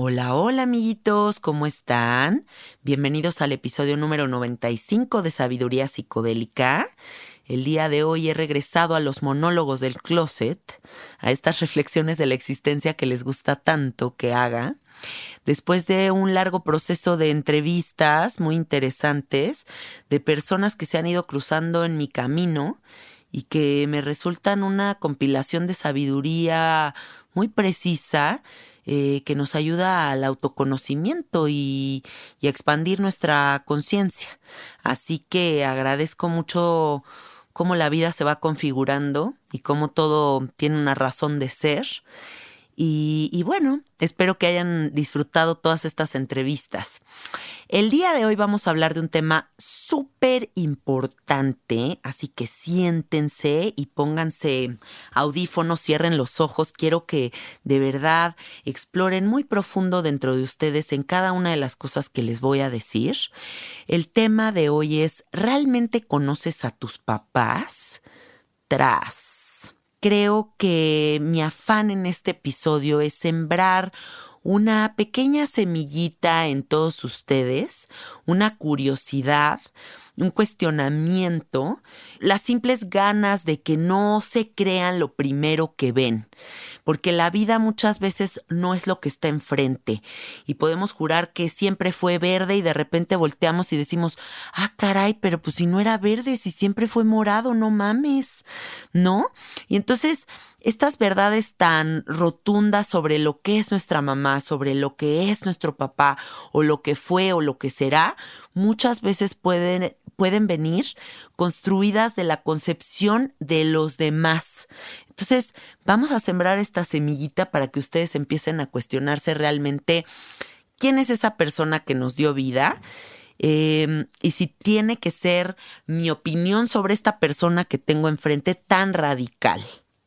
Hola, hola amiguitos, ¿cómo están? Bienvenidos al episodio número 95 de Sabiduría Psicodélica. El día de hoy he regresado a los monólogos del closet, a estas reflexiones de la existencia que les gusta tanto que haga. Después de un largo proceso de entrevistas muy interesantes de personas que se han ido cruzando en mi camino y que me resultan una compilación de sabiduría muy precisa eh, que nos ayuda al autoconocimiento y, y a expandir nuestra conciencia. Así que agradezco mucho cómo la vida se va configurando y cómo todo tiene una razón de ser. Y, bueno, espero que hayan disfrutado todas estas entrevistas. El día de hoy vamos a hablar de un tema súper importante, así que siéntense y pónganse audífonos, cierren los ojos. Quiero que de verdad exploren muy profundo dentro de ustedes en cada una de las cosas que les voy a decir. El tema de hoy es, ¿realmente conoces a tus papás? Tras creo que mi afán en este episodio es sembrar una pequeña semillita en todos ustedes, una curiosidad, un cuestionamiento, las simples ganas de que no se crean lo primero que ven, porque la vida muchas veces no es lo que está enfrente y podemos jurar que siempre fue verde y de repente volteamos y decimos, ah, caray, pero pues si no era verde, si siempre fue morado, no mames, ¿no? Y entonces estas verdades tan rotundas sobre lo que es nuestra mamá, sobre lo que es nuestro papá o lo que fue o lo que será, muchas veces pueden, pueden venir construidas de la concepción de los demás. Entonces, vamos a sembrar esta semillita para que ustedes empiecen a cuestionarse realmente quién es esa persona que nos dio vida. Em, y si tiene que ser mi opinión sobre esta persona que tengo enfrente tan radical.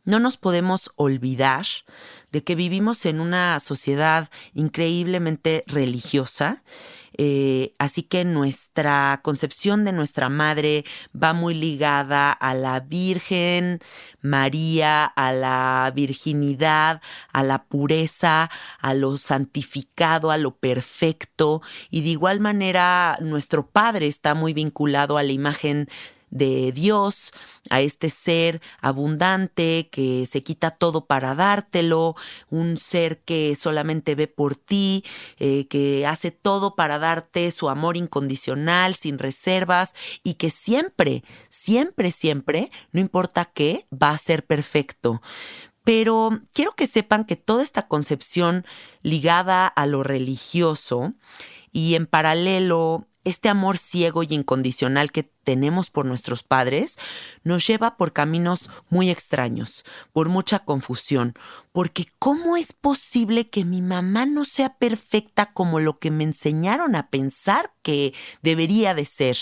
No nos podemos olvidar de que vivimos en una sociedad increíblemente religiosa eh, así que nuestra concepción de nuestra madre va muy ligada a la Virgen María, a la virginidad, a la pureza, a lo santificado, a lo perfecto. Y de igual manera nuestro Padre está muy vinculado a la imagen de Dios, a este ser abundante que se quita todo para dártelo, un ser que solamente ve por ti, eh, que hace todo para darte su amor incondicional, sin reservas, y que siempre, siempre, siempre, no importa qué, va a ser perfecto. Pero quiero que sepan que toda esta concepción ligada a lo religioso y en paralelo este amor ciego y incondicional que tenemos por nuestros padres nos lleva por caminos muy extraños, por mucha confusión, porque ¿cómo es posible que mi mamá no sea perfecta como lo que me enseñaron a pensar que debería de ser?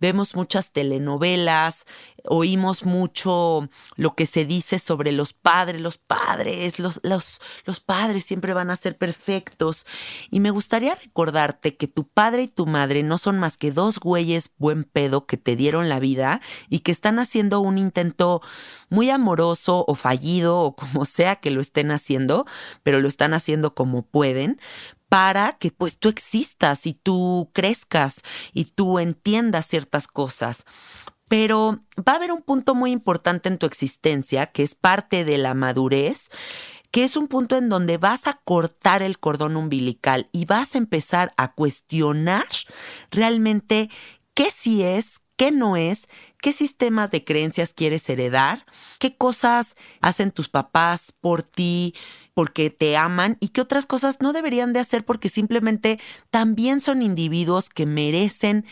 Vemos muchas telenovelas, oímos mucho lo que se dice sobre los padres, los padres, los, los, los padres siempre van a ser perfectos. Y me gustaría recordarte que tu padre y tu madre no son más que dos güeyes buen pedo que te dieron la vida y que están haciendo un intento muy amoroso o fallido o como sea que lo estén haciendo, pero lo están haciendo como pueden para que pues tú existas y tú crezcas y tú entiendas ciertas cosas. Pero va a haber un punto muy importante en tu existencia que es parte de la madurez, que es un punto en donde vas a cortar el cordón umbilical y vas a empezar a cuestionar realmente qué sí es, qué no es, qué sistemas de creencias quieres heredar, qué cosas hacen tus papás por ti, porque te aman y qué otras cosas no deberían de hacer porque simplemente también son individuos que merecen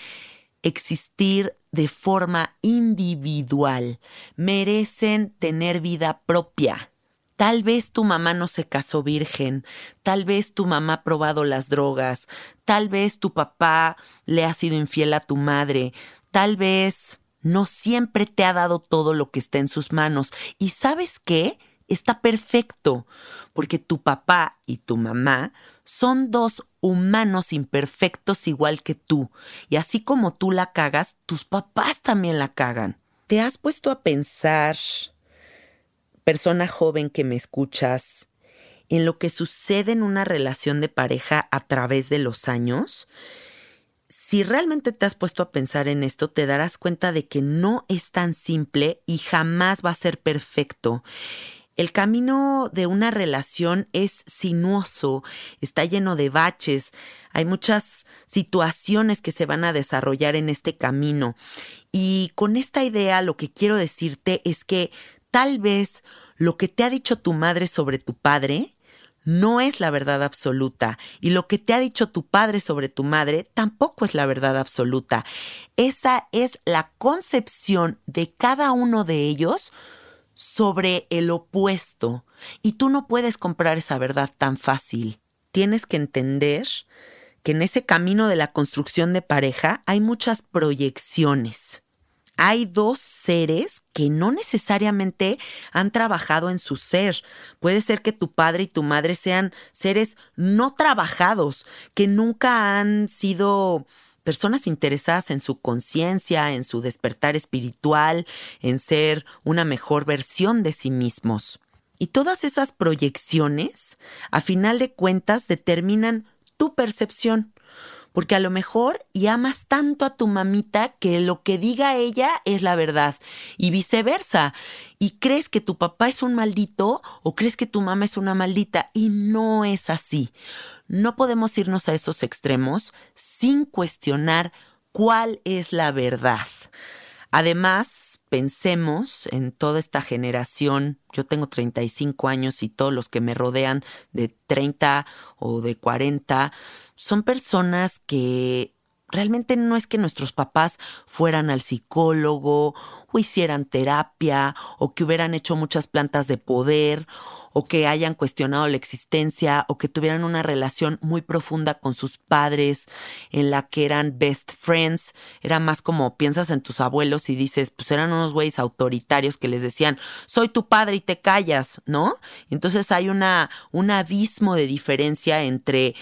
existir de forma individual, merecen tener vida propia. Tal vez tu mamá no se casó virgen, tal vez tu mamá ha probado las drogas, tal vez tu papá le ha sido infiel a tu madre, tal vez no siempre te ha dado todo lo que está en sus manos. ¿Y sabes qué? Está perfecto, porque tu papá y tu mamá son dos humanos imperfectos igual que tú, y así como tú la cagas, tus papás también la cagan. ¿Te has puesto a pensar, persona joven que me escuchas, en lo que sucede en una relación de pareja a través de los años? si realmente te has puesto a pensar en esto, te darás cuenta de que no es tan simple y jamás va a ser perfecto. El camino de una relación es sinuoso, está lleno de baches, hay muchas situaciones que se van a desarrollar en este camino. Y con esta idea lo que quiero decirte es que tal vez lo que te ha dicho tu madre sobre tu padre no es la verdad absoluta y lo que te ha dicho tu padre sobre tu madre tampoco es la verdad absoluta. Esa es la concepción de cada uno de ellos sobre el opuesto y tú no puedes comprar esa verdad tan fácil. Tienes que entender que en ese camino de la construcción de pareja hay muchas proyecciones. Hay dos seres que no necesariamente han trabajado en su ser. Puede ser que tu padre y tu madre sean seres no trabajados, que nunca han sido personas interesadas en su conciencia, en su despertar espiritual, en ser una mejor versión de sí mismos. Y todas esas proyecciones, a final de cuentas, determinan tu percepción. Porque a lo mejor y amas tanto a tu mamita que lo que diga ella es la verdad. Y viceversa. Y crees que tu papá es un maldito o crees que tu mamá es una maldita. Y no es así. No podemos irnos a esos extremos sin cuestionar cuál es la verdad. Además, pensemos en toda esta generación, yo tengo 35 años y todos los que me rodean de 30 o de 40, son personas que realmente no es que nuestros papás fueran al psicólogo o hicieran terapia o que hubieran hecho muchas plantas de poder o que hayan cuestionado la existencia o que tuvieran una relación muy profunda con sus padres en la que eran best friends. Era más como piensas en tus abuelos y dices, pues eran unos güeyes autoritarios que les decían, soy tu padre y te callas, ¿no? Entonces hay una, un abismo de diferencia entre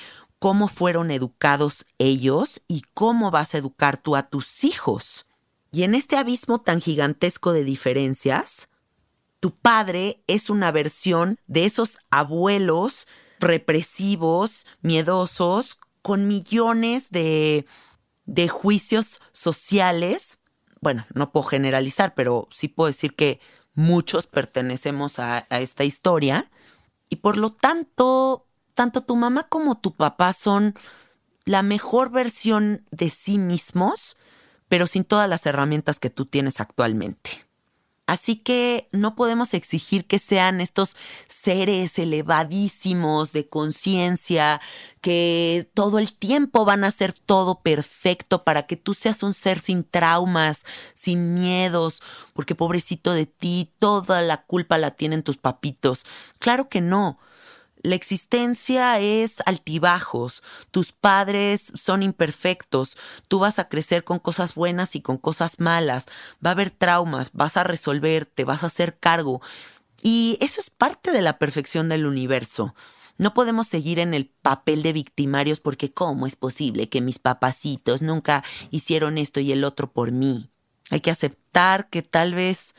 cómo fueron educados ellos y cómo vas a educar tú a tus hijos. Y en este abismo tan gigantesco de diferencias, tu padre es una versión de esos abuelos represivos, miedosos, con millones de, de juicios sociales. Bueno, no puedo generalizar, pero sí puedo decir que muchos pertenecemos a, a esta historia. Y por lo tanto, tanto tu mamá como tu papá son la mejor versión de sí mismos, pero sin todas las herramientas que tú tienes actualmente. Así que no podemos exigir que sean estos seres elevadísimos de conciencia, que todo el tiempo van a hacer todo perfecto para que tú seas un ser sin traumas, sin miedos, porque pobrecito de ti, toda la culpa la tienen tus papitos. Claro que no. La existencia es altibajos, tus padres son imperfectos, tú vas a crecer con cosas buenas y con cosas malas, va a haber traumas, vas a resolver, te vas a hacer cargo. Y eso es parte de la perfección del universo. No podemos seguir en el papel de victimarios porque ¿cómo es posible que mis papacitos nunca hicieron esto y el otro por mí? Hay que aceptar que tal vez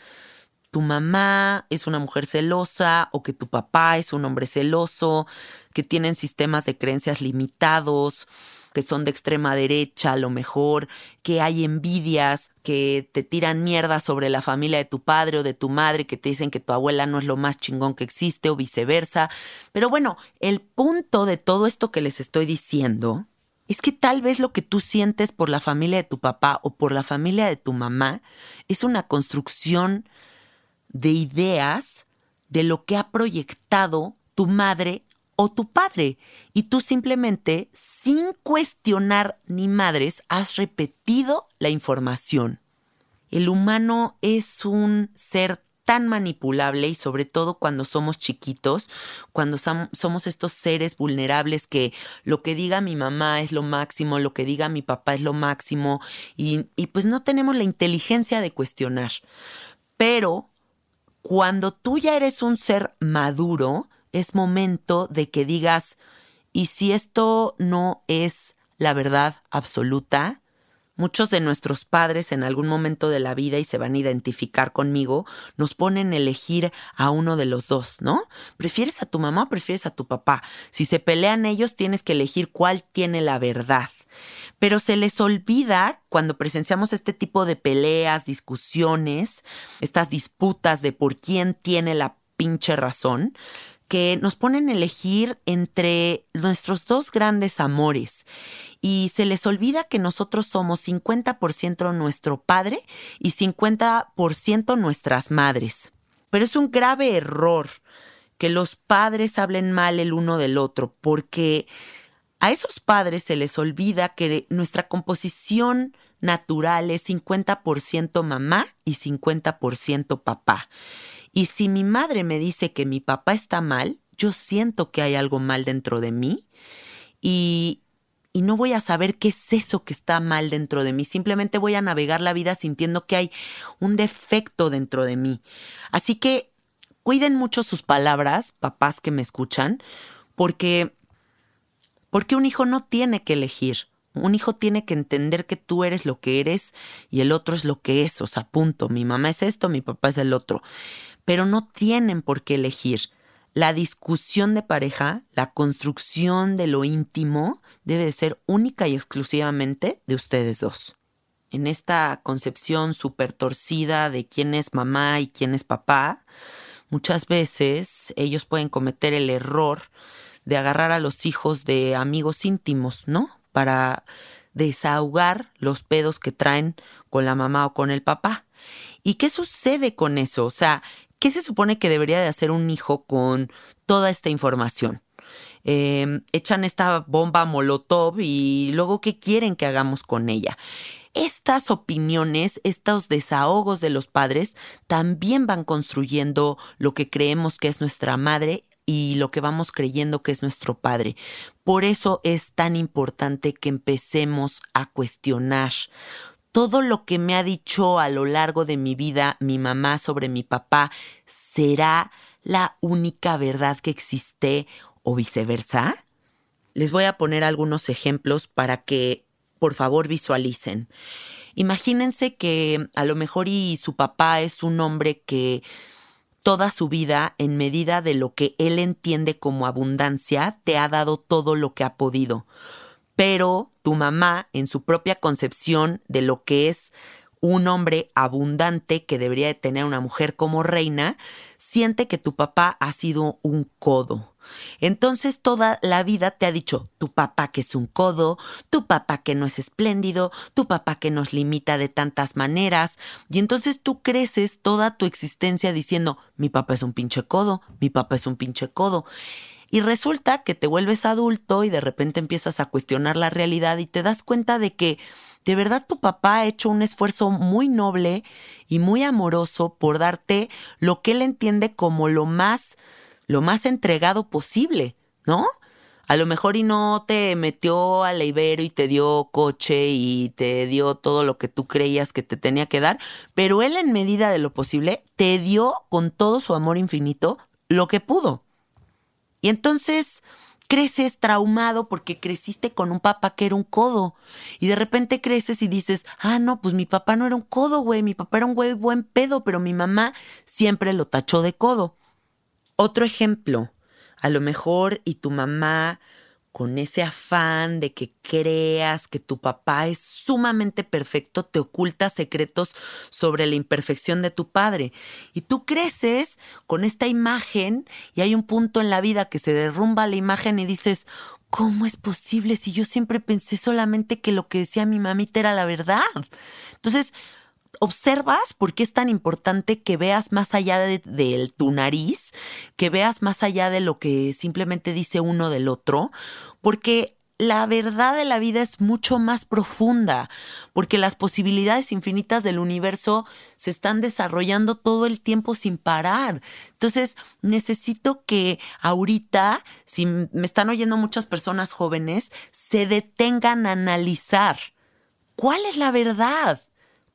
tu mamá es una mujer celosa o que tu papá es un hombre celoso, que tienen sistemas de creencias limitados, que son de extrema derecha a lo mejor, que hay envidias, que te tiran mierda sobre la familia de tu padre o de tu madre, que te dicen que tu abuela no es lo más chingón que existe o viceversa. Pero bueno, el punto de todo esto que les estoy diciendo es que tal vez lo que tú sientes por la familia de tu papá o por la familia de tu mamá es una construcción de ideas de lo que ha proyectado tu madre o tu padre. Y tú simplemente, sin cuestionar ni madres, has repetido la información. El humano es un ser tan manipulable y sobre todo cuando somos chiquitos, cuando somos estos seres vulnerables que lo que diga mi mamá es lo máximo, lo que diga mi papá es lo máximo y, pues no tenemos la inteligencia de cuestionar. Pero cuando tú ya eres un ser maduro, es momento de que digas, ¿y si esto no es la verdad absoluta? Muchos de nuestros padres en algún momento de la vida, y se van a identificar conmigo, nos ponen a elegir a uno de los dos, ¿no? ¿Prefieres a tu mamá o prefieres a tu papá? Si se pelean ellos, tienes que elegir cuál tiene la verdad pero se les olvida cuando presenciamos este tipo de peleas, discusiones, estas disputas de por quién tiene la pinche razón, que nos ponen a elegir entre nuestros dos grandes amores y se les olvida que nosotros somos 50% nuestro padre y 50% nuestras madres. Pero es un grave error que los padres hablen mal el uno del otro porque a esos padres se les olvida que nuestra composición natural es 50% mamá y 50% papá. Y si mi madre me dice que mi papá está mal, yo siento que hay algo mal dentro de mí y, y no voy a saber qué es eso que está mal dentro de mí. Simplemente voy a navegar la vida sintiendo que hay un defecto dentro de mí. Así que cuiden mucho sus palabras, papás que me escuchan, porque porque un hijo no tiene que elegir. Un hijo tiene que entender que tú eres lo que eres y el otro es lo que es. O sea, punto. Mi mamá es esto, mi papá es el otro. Pero no tienen por qué elegir. La discusión de pareja, la construcción de lo íntimo, debe de ser única y exclusivamente de ustedes dos. En esta concepción súper torcida de quién es mamá y quién es papá, muchas veces ellos pueden cometer el error de agarrar a los hijos de amigos íntimos, ¿no? Para desahogar los pedos que traen con la mamá o con el papá. ¿Y qué sucede con eso? O sea, ¿qué se supone que debería de hacer un hijo con toda esta información? Em, echan esta bomba molotov y luego qué quieren que hagamos con ella. Estas opiniones, estos desahogos de los padres también van construyendo lo que creemos que es nuestra madre y lo que vamos creyendo que es nuestro padre. Por eso es tan importante que empecemos a cuestionar todo lo que me ha dicho a lo largo de mi vida mi mamá sobre mi papá será la única verdad que existe o viceversa? Les voy a poner algunos ejemplos para que por favor visualicen. Imagínense que a lo mejor y su papá es un hombre que toda su vida, en medida de lo que él entiende como abundancia, te ha dado todo lo que ha podido. Pero tu mamá, en su propia concepción de lo que es un hombre abundante que debería de tener una mujer como reina, siente que tu papá ha sido un codo. Entonces toda la vida te ha dicho tu papá que es un codo, tu papá que no es espléndido, tu papá que nos limita de tantas maneras, y entonces tú creces toda tu existencia diciendo mi papá es un pinche codo, mi papá es un pinche codo. Y resulta que te vuelves adulto y de repente empiezas a cuestionar la realidad y te das cuenta de que de verdad tu papá ha hecho un esfuerzo muy noble y muy amoroso por darte lo que él entiende como lo más lo más entregado posible, ¿no? A lo mejor y no te metió al Ibero y te dio coche y te dio todo lo que tú creías que te tenía que dar, pero él en medida de lo posible te dio con todo su amor infinito lo que pudo. Y entonces creces traumado porque creciste con un papá que era un codo. Y de repente creces y dices, ah, no, pues mi papá no era un codo, güey, mi papá era un güey buen pedo, pero mi mamá siempre lo tachó de codo. Otro ejemplo, a lo mejor y tu mamá con ese afán de que creas que tu papá es sumamente perfecto, te oculta secretos sobre la imperfección de tu padre. Y tú creces con esta imagen y hay un punto en la vida que se derrumba la imagen y dices, ¿cómo es posible si yo siempre pensé solamente que lo que decía mi mamita era la verdad? Entonces, observas por qué es tan importante que veas más allá de, tu nariz, que veas más allá de lo que simplemente dice uno del otro, porque la verdad de la vida es mucho más profunda, porque las posibilidades infinitas del universo se están desarrollando todo el tiempo sin parar. Entonces, necesito que ahorita, si me están oyendo muchas personas jóvenes, se detengan a analizar cuál es la verdad.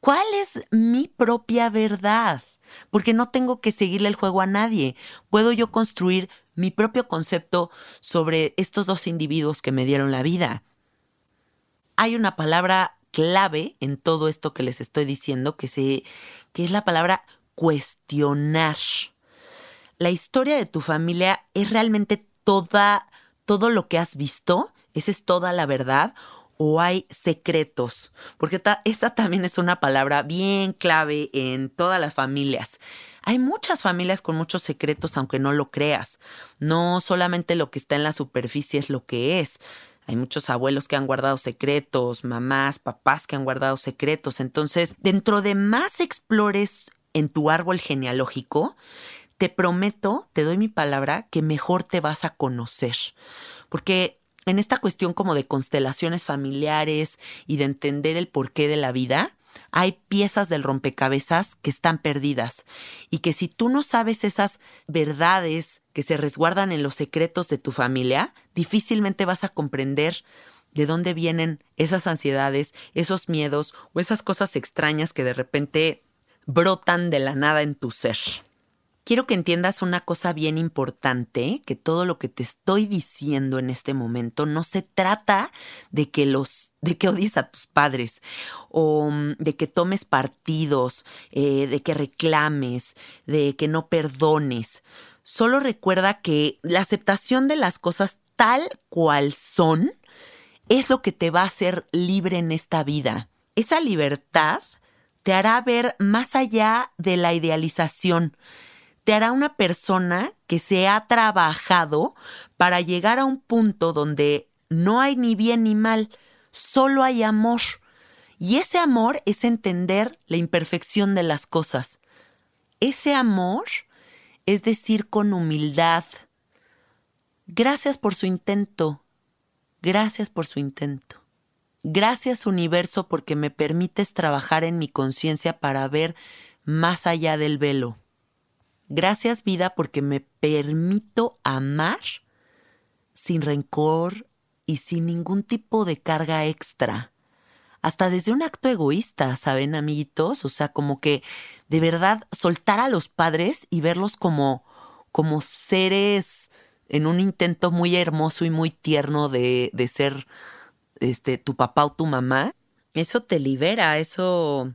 ¿Cuál es mi propia verdad? Porque no tengo que seguirle el juego a nadie. Puedo yo construir mi propio concepto sobre estos dos individuos que me dieron la vida. Hay una palabra clave en todo esto que les estoy diciendo, que, se, que es la palabra cuestionar. La historia de tu familia es realmente toda, todo lo que has visto, esa es toda la verdad, o hay secretos? Porque esta también es una palabra bien clave en todas las familias. Hay muchas familias con muchos secretos, aunque no lo creas. No solamente lo que está en la superficie es lo que es. Hay muchos abuelos que han guardado secretos, mamás, papás que han guardado secretos. Entonces, dentro de más explores en tu árbol genealógico, te prometo, te doy mi palabra, que mejor te vas a conocer. Porque en esta cuestión como de constelaciones familiares y de entender el porqué de la vida, hay piezas del rompecabezas que están perdidas. Y que si tú no sabes esas verdades que se resguardan en los secretos de tu familia, difícilmente vas a comprender de dónde vienen esas ansiedades, esos miedos o esas cosas extrañas que de repente brotan de la nada en tu ser quiero que entiendas una cosa bien importante, que todo lo que te estoy diciendo en este momento no se trata de que los de que odies a tus padres o mm, de que tomes partidos, eh, de que reclames, de que no perdones. Solo recuerda que la aceptación de las cosas tal cual son es lo que te va a hacer libre en esta vida. Esa libertad te hará ver más allá de la idealización te hará una persona que se ha trabajado para llegar a un punto donde no hay ni bien ni mal, solo hay amor. Y ese amor es entender la imperfección de las cosas. Ese amor es decir con humildad, gracias por su intento, gracias por su intento. Gracias universo porque me permites trabajar en mi conciencia para ver más allá del velo. Gracias vida porque me permito amar sin rencor y sin ningún tipo de carga extra. Hasta desde un acto egoísta, ¿saben, amiguitos? O sea, como que de verdad soltar a los padres y verlos como, como seres en un intento muy hermoso y muy tierno de, de ser este, tu papá o tu mamá, eso te libera, eso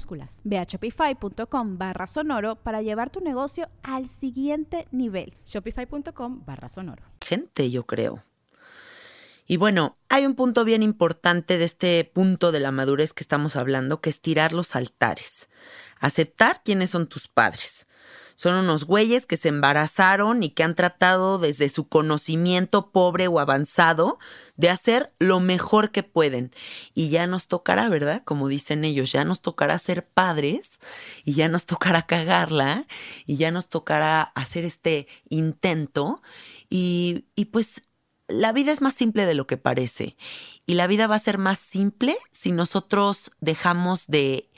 Ve a shopify.com barra sonoro para llevar tu negocio al siguiente nivel. Shopify.com barra sonoro. Gente, yo creo. Y bueno, hay un punto bien importante de este punto de la madurez que estamos hablando, que es tirar los altares. Aceptar quiénes son tus padres. Son unos güeyes que se embarazaron y que han tratado desde su conocimiento pobre o avanzado de hacer lo mejor que pueden. Y ya nos tocará, ¿verdad? Como dicen ellos, ya nos tocará ser padres y ya nos tocará cagarla y ya nos tocará hacer este intento. Y, y pues la vida es más simple de lo que parece. Y la vida va a ser más simple si nosotros dejamos de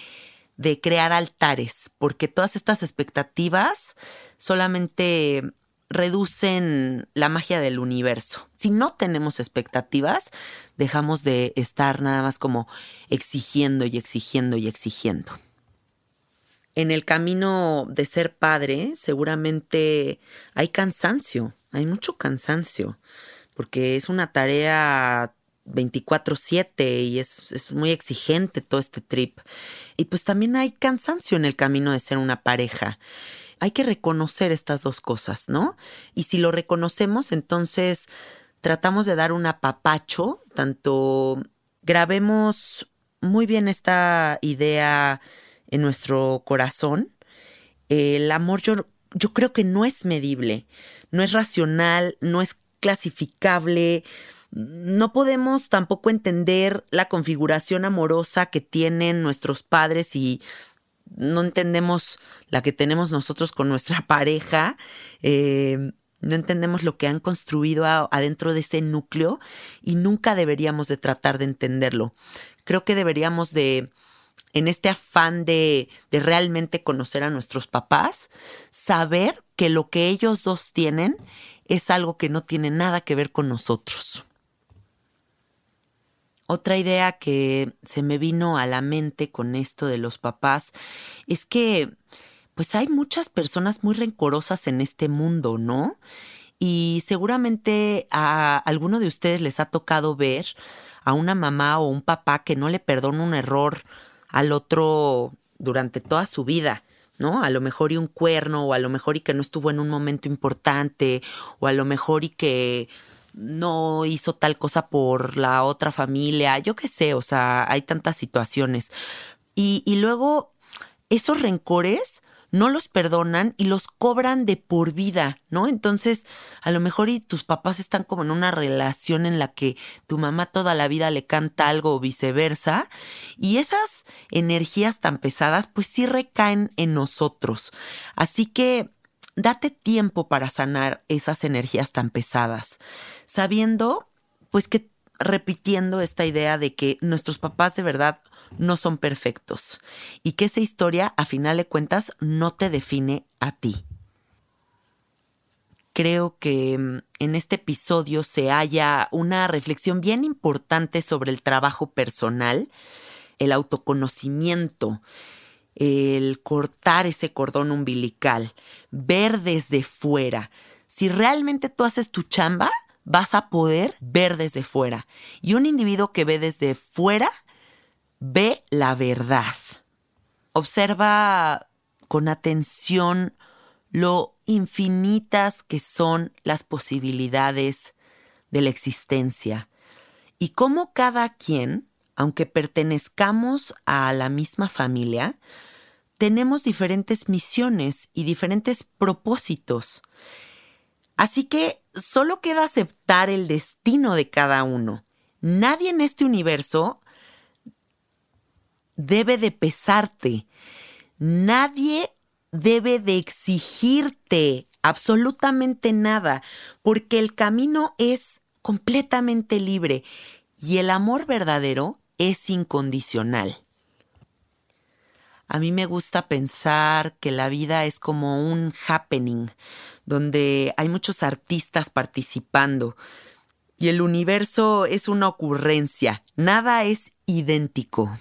de crear altares, porque todas estas expectativas solamente reducen la magia del universo. Si no tenemos expectativas, dejamos de estar nada más como exigiendo y exigiendo y exigiendo. En el camino de ser padre, seguramente hay cansancio, hay mucho cansancio, porque es una tarea 24/7 y es, es, muy exigente todo este trip. Y pues también hay cansancio en el camino de ser una pareja. Hay que reconocer estas dos cosas, ¿no? Y si lo reconocemos, entonces tratamos de dar un apapacho, tanto grabemos muy bien esta idea en nuestro corazón. El amor yo, yo creo que no es medible, no es racional, no es clasificable, no podemos tampoco entender la configuración amorosa que tienen nuestros padres y no entendemos la que tenemos nosotros con nuestra pareja. Eh, no entendemos lo que han construido adentro de ese núcleo y nunca deberíamos de tratar de entenderlo. Creo que deberíamos de, en este afán de, de realmente conocer a nuestros papás, saber que lo que ellos dos tienen es algo que no tiene nada que ver con nosotros. Otra idea que se me vino a la mente con esto de los papás es que pues hay muchas personas muy rencorosas en este mundo, ¿no? Y seguramente a alguno de ustedes les ha tocado ver a una mamá o un papá que no le perdona un error al otro durante toda su vida. ¿no? A lo mejor y un cuerno, o a lo mejor y que no estuvo en un momento importante, o a lo mejor y que no hizo tal cosa por la otra familia, yo qué sé, o sea, hay tantas situaciones. Y, luego esos rencores no los perdonan y los cobran de por vida, ¿no? Entonces, a lo mejor y tus papás están como en una relación en la que tu mamá toda la vida le canta algo o viceversa, y esas energías tan pesadas pues sí recaen en nosotros. Así que date tiempo para sanar esas energías tan pesadas, sabiendo pues que repitiendo esta idea de que nuestros papás de verdad no son perfectos y que esa historia, a final de cuentas, no te define a ti. Creo que mm, en este episodio se halla una reflexión bien importante sobre el trabajo personal, el autoconocimiento, el cortar ese cordón umbilical, ver desde fuera. Si realmente tú haces tu chamba, vas a poder ver desde fuera. Y un individuo que ve desde fuera, ve la verdad. Observa con atención lo infinitas que son las posibilidades de la existencia y cómo cada quien aunque pertenezcamos a la misma familia, tenemos diferentes misiones y diferentes propósitos. Así que solo queda aceptar el destino de cada uno. Nadie en este universo debe de pesarte. Nadie debe de exigirte absolutamente nada, porque el camino es completamente libre y el amor verdadero es incondicional. A mí me gusta pensar que la vida es como un happening, donde hay muchos artistas participando y el universo es una ocurrencia, nada es idéntico.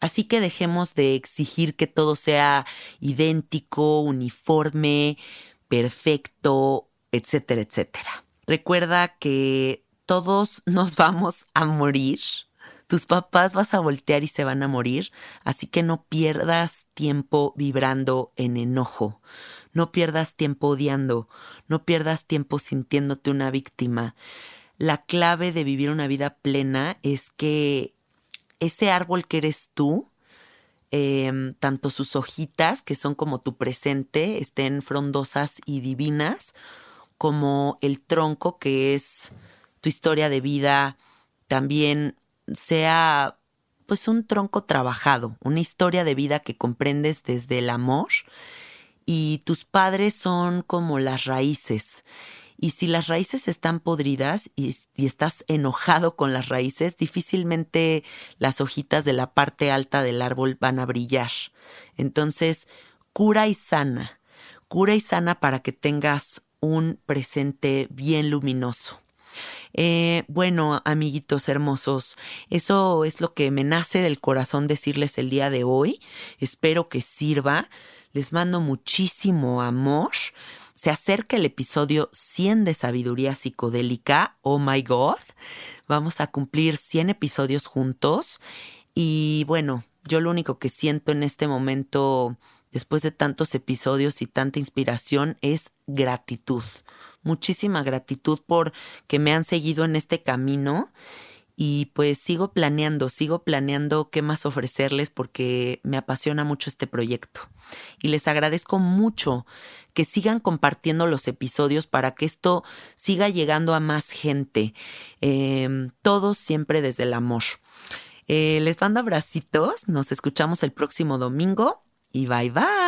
Así que dejemos de exigir que todo sea idéntico, uniforme, perfecto, etcétera, etcétera. Recuerda que todos nos vamos a morir tus papás vas a voltear y se van a morir, así que no pierdas tiempo vibrando en enojo, no pierdas tiempo odiando, no pierdas tiempo sintiéndote una víctima. La clave de vivir una vida plena es que ese árbol que eres tú, em, tanto sus hojitas, que son como tu presente, estén frondosas y divinas, como el tronco, que es tu historia de vida, también sea pues un tronco trabajado, una historia de vida que comprendes desde el amor y tus padres son como las raíces. Y si las raíces están podridas y, y, estás enojado con las raíces, difícilmente las hojitas de la parte alta del árbol van a brillar. Entonces, cura y sana, cura y sana para que tengas un presente bien luminoso. Eh, bueno, amiguitos hermosos, eso es lo que me nace del corazón decirles el día de hoy. Espero que sirva. Les mando muchísimo amor. Se acerca el episodio 100 de Sabiduría Psicodélica. Oh my God. Vamos a cumplir 100 episodios juntos. Y bueno, yo lo único que siento en este momento, después de tantos episodios y tanta inspiración, es gratitud muchísima gratitud por que me han seguido en este camino y pues sigo planeando, sigo planeando qué más ofrecerles porque me apasiona mucho este proyecto. Y les agradezco mucho que sigan compartiendo los episodios para que esto siga llegando a más gente. Em, todos siempre desde el amor. Eh, les mando abracitos, nos escuchamos el próximo domingo y bye bye.